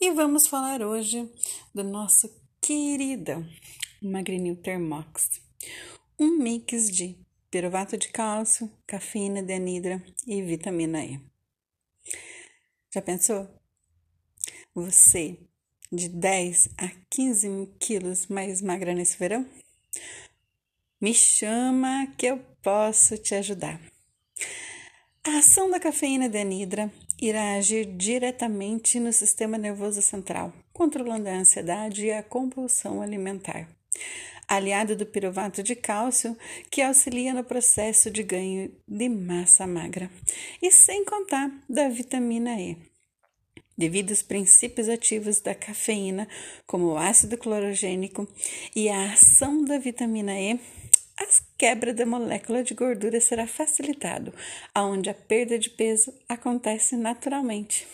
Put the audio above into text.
E vamos falar hoje do nosso querida Magrinil Thermox, um mix de piruvato de cálcio, cafeína de anidra e vitamina E. Já pensou? Você de 10 a 15 quilos mais magra nesse verão? Me chama que eu posso te ajudar. A ação da cafeína de anidra irá agir diretamente no sistema nervoso central, controlando a ansiedade e a compulsão alimentar. Aliado do piruvato de cálcio, que auxilia no processo de ganho de massa magra, e sem contar da vitamina E. Devido aos princípios ativos da cafeína, como o ácido clorogênico e a ação da vitamina E, quebra da molécula de gordura será facilitado, aonde a perda de peso acontece naturalmente.